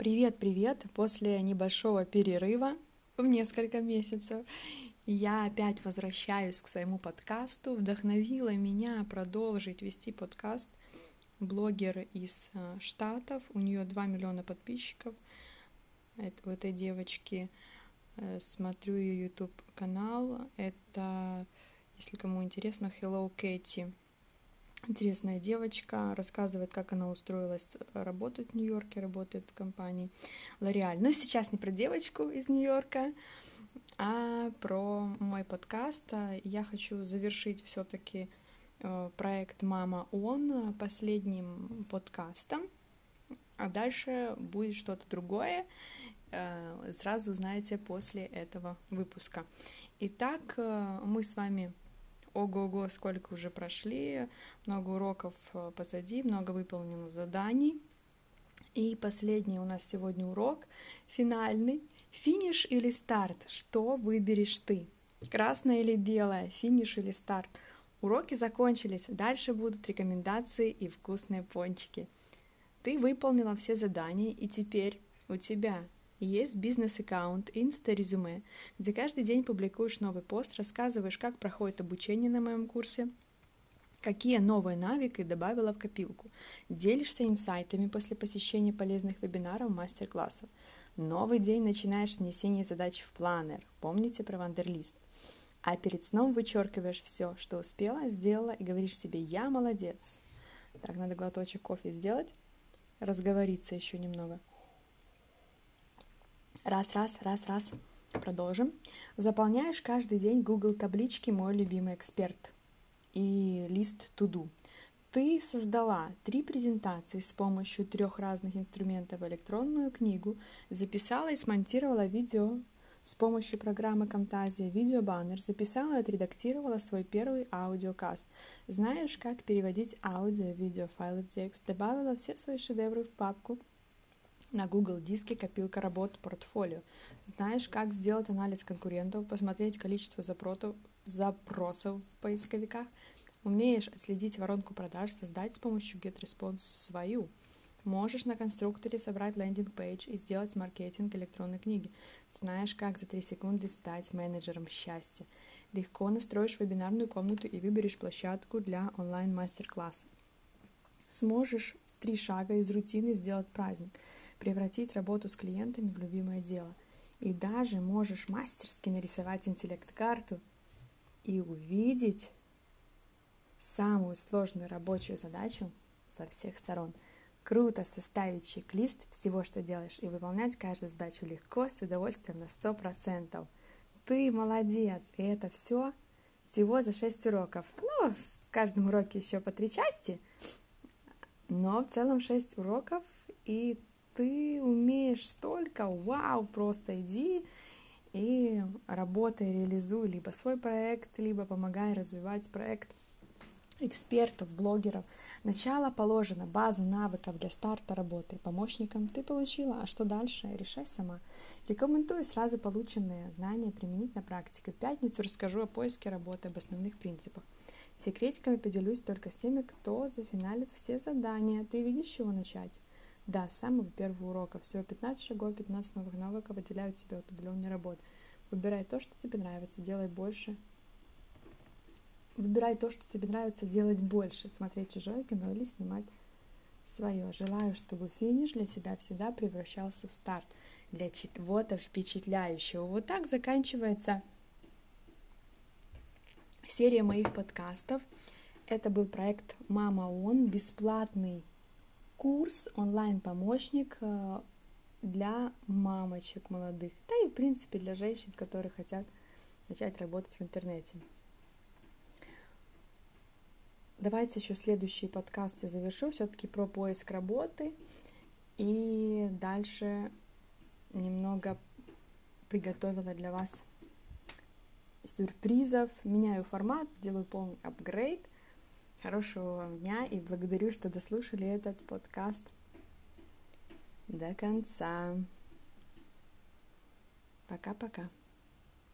Привет-привет! После небольшого перерыва в несколько месяцев я опять возвращаюсь к своему подкасту. Вдохновила меня продолжить вести подкаст блогер из э, Штатов. У нее 2 миллиона подписчиков. Это, у этой девочки э, смотрю ее YouTube канал. Это, если кому интересно, Hello Katie интересная девочка, рассказывает, как она устроилась работать в Нью-Йорке, работает в компании L'Oreal. Но сейчас не про девочку из Нью-Йорка, а про мой подкаст. Я хочу завершить все-таки э, проект «Мама Он» последним подкастом, а дальше будет что-то другое, э, сразу узнаете после этого выпуска. Итак, э, мы с вами ого-го, сколько уже прошли, много уроков э, позади, много выполнено заданий. И последний у нас сегодня урок, финальный. Финиш или старт? Что выберешь ты? Красное или белое? Финиш или старт? Уроки закончились, дальше будут рекомендации и вкусные пончики. Ты выполнила все задания, и теперь у тебя есть бизнес-аккаунт Инста-резюме, где каждый день публикуешь новый пост, рассказываешь, как проходит обучение на моем курсе, какие новые навыки добавила в копилку, делишься инсайтами после посещения полезных вебинаров, мастер-классов. Новый день начинаешь с внесения задач в планер. Помните про вандерлист? А перед сном вычеркиваешь все, что успела, сделала, и говоришь себе «Я молодец». Так, надо глоточек кофе сделать, разговориться еще немного – Раз, раз, раз, раз. Продолжим. Заполняешь каждый день Google таблички «Мой любимый эксперт» и лист to do. Ты создала три презентации с помощью трех разных инструментов электронную книгу, записала и смонтировала видео с помощью программы Camtasia, видеобаннер, записала и отредактировала свой первый аудиокаст. Знаешь, как переводить аудио, видео, файлы в текст, добавила все свои шедевры в папку – на Google диске копилка работ портфолио. Знаешь, как сделать анализ конкурентов, посмотреть количество запросов, запросов в поисковиках. Умеешь отследить воронку продаж, создать с помощью GetResponse свою. Можешь на конструкторе собрать лендинг-пейдж и сделать маркетинг электронной книги. Знаешь, как за 3 секунды стать менеджером счастья. Легко настроишь вебинарную комнату и выберешь площадку для онлайн-мастер-класса. Сможешь три шага из рутины сделать праздник – превратить работу с клиентами в любимое дело. И даже можешь мастерски нарисовать интеллект-карту и увидеть самую сложную рабочую задачу со всех сторон. Круто составить чек-лист всего, что делаешь, и выполнять каждую задачу легко, с удовольствием на 100%. Ты молодец! И это все всего за 6 уроков. Ну, в каждом уроке еще по три части, но в целом 6 уроков, и ты умеешь столько, вау, просто иди и работай, реализуй либо свой проект, либо помогай развивать проект экспертов, блогеров. Начало положено, базу навыков для старта работы. Помощником ты получила, а что дальше, решай сама. Рекомендую сразу полученные знания применить на практике. В пятницу расскажу о поиске работы, об основных принципах. Секретиками поделюсь только с теми, кто зафиналит все задания. Ты видишь, с чего начать? Да, с самого первого урока. Всего 15 шагов, 15 новых навыков отделяют тебя от удаленной работы. Выбирай то, что тебе нравится, делай больше. Выбирай то, что тебе нравится, делать больше. Смотреть чужое кино или снимать свое. Желаю, чтобы финиш для себя всегда превращался в старт для чего-то впечатляющего. Вот так заканчивается серия моих подкастов. Это был проект «Мама Он», бесплатный курс, онлайн-помощник э, для мамочек молодых, да и, в принципе, для женщин, которые хотят начать работать в интернете. Давайте еще следующий подкаст я завершу все-таки про поиск работы. И дальше немного приготовила для вас сюрпризов. Меняю формат, делаю полный апгрейд. Хорошего вам дня и благодарю, что дослушали этот подкаст до конца. Пока-пока.